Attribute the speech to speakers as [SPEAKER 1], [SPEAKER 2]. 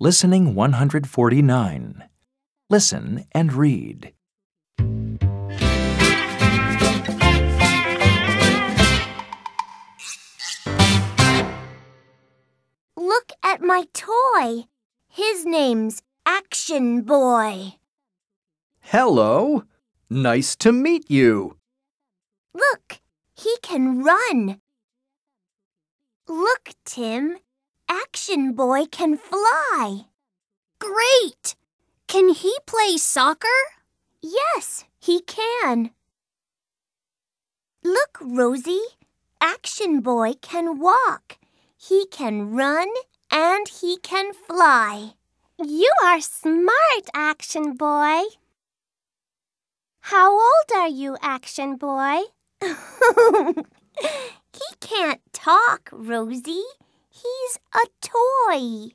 [SPEAKER 1] Listening 149. Listen and read.
[SPEAKER 2] Look at my toy. His name's Action Boy.
[SPEAKER 3] Hello. Nice to meet you.
[SPEAKER 2] Look, he can run. Look, Tim. Action Boy can fly.
[SPEAKER 4] Great! Can he play soccer?
[SPEAKER 2] Yes, he can. Look, Rosie. Action Boy can walk. He can run and he can fly.
[SPEAKER 4] You are smart, Action Boy. How old are you, Action Boy?
[SPEAKER 2] he can't talk, Rosie. He's a toy.